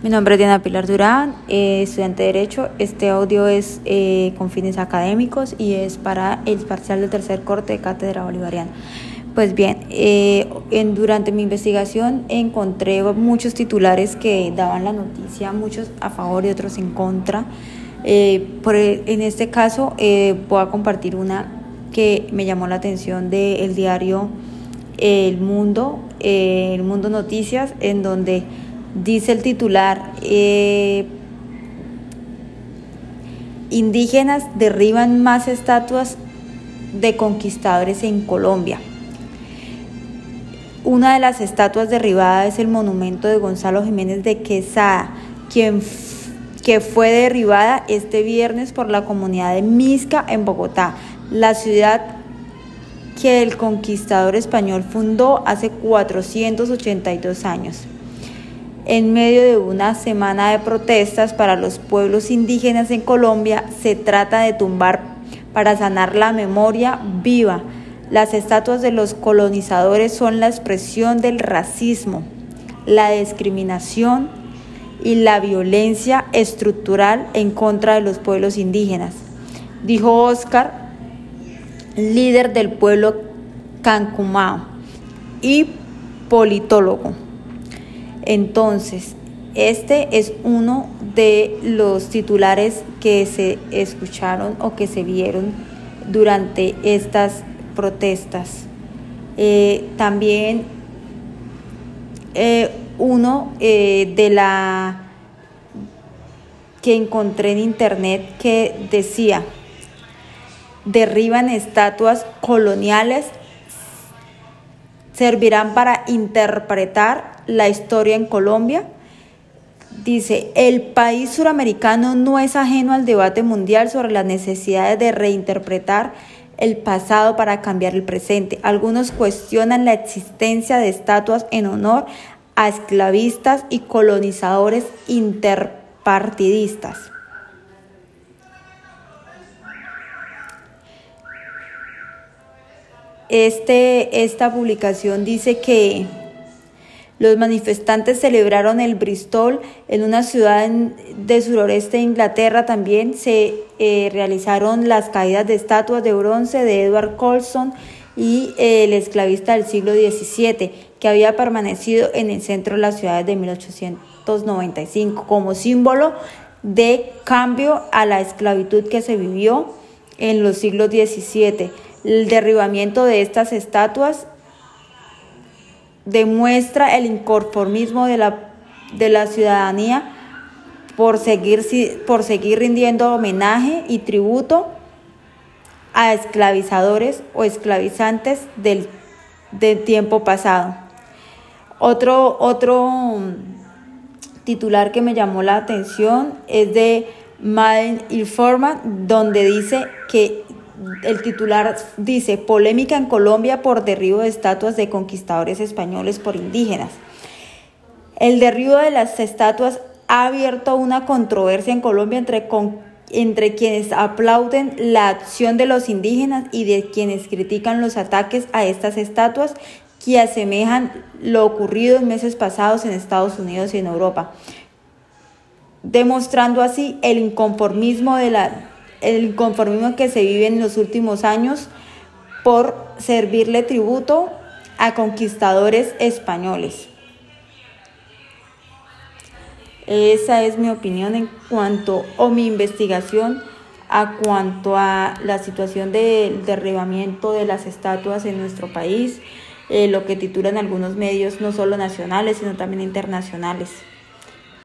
Mi nombre es Diana Pilar Durán, eh, estudiante de Derecho. Este audio es eh, con fines académicos y es para el parcial del tercer corte de Cátedra Bolivariana. Pues bien, eh, durante mi investigación encontré muchos titulares que daban la noticia, muchos a favor y otros en contra. por, en este caso voy a compartir una que me llamó la atención del diario El Mundo, El Mundo Noticias, en donde Dice el titular, eh, indígenas derriban más estatuas de conquistadores en Colombia. Una de las estatuas derribadas es el monumento de Gonzalo Jiménez de Quesada, quien que fue derribada este viernes por la comunidad de Misca en Bogotá, la ciudad que el conquistador español fundó hace 482 años en medio de una semana de protestas para los pueblos indígenas en Colombia, se trata de tumbar para sanar la memoria viva. Las estatuas de los colonizadores son la expresión del racismo, la discriminación y la violencia estructural en contra de los pueblos indígenas, dijo Oscar, líder del pueblo Cancumao y politólogo. Entonces, este es uno de los titulares que se escucharon o que se vieron durante estas protestas. Eh, también eh, uno eh, de la que encontré en internet que decía, derriban estatuas coloniales, servirán para interpretar la historia en Colombia. Dice, el país suramericano no es ajeno al debate mundial sobre las necesidades de reinterpretar el pasado para cambiar el presente. Algunos cuestionan la existencia de estatuas en honor a esclavistas y colonizadores interpartidistas. Este, esta publicación dice que los manifestantes celebraron el Bristol en una ciudad de sureste de Inglaterra. También se eh, realizaron las caídas de estatuas de bronce de Edward Colson y eh, el esclavista del siglo XVII, que había permanecido en el centro de la ciudad desde 1895 como símbolo de cambio a la esclavitud que se vivió en los siglos XVII. El derribamiento de estas estatuas demuestra el inconformismo de la, de la ciudadanía por seguir, por seguir rindiendo homenaje y tributo a esclavizadores o esclavizantes del, tiempo pasado. Otro, otro titular que me llamó la atención es de Madden Informa, donde dice que el titular dice, polémica en Colombia por derribo de estatuas de conquistadores españoles por indígenas. El derribo de las estatuas ha abierto una controversia en Colombia entre, entre quienes aplauden la acción de los indígenas y de quienes critican los ataques a estas estatuas que asemejan lo ocurrido en meses pasados en Estados Unidos y en Europa, demostrando así el inconformismo de la el conformismo que se vive en los últimos años por servirle tributo a conquistadores españoles. Esa es mi opinión en cuanto, o mi investigación a cuanto a la situación del derribamiento de las estatuas en nuestro país, eh, lo que titulan algunos medios no solo nacionales, sino también internacionales.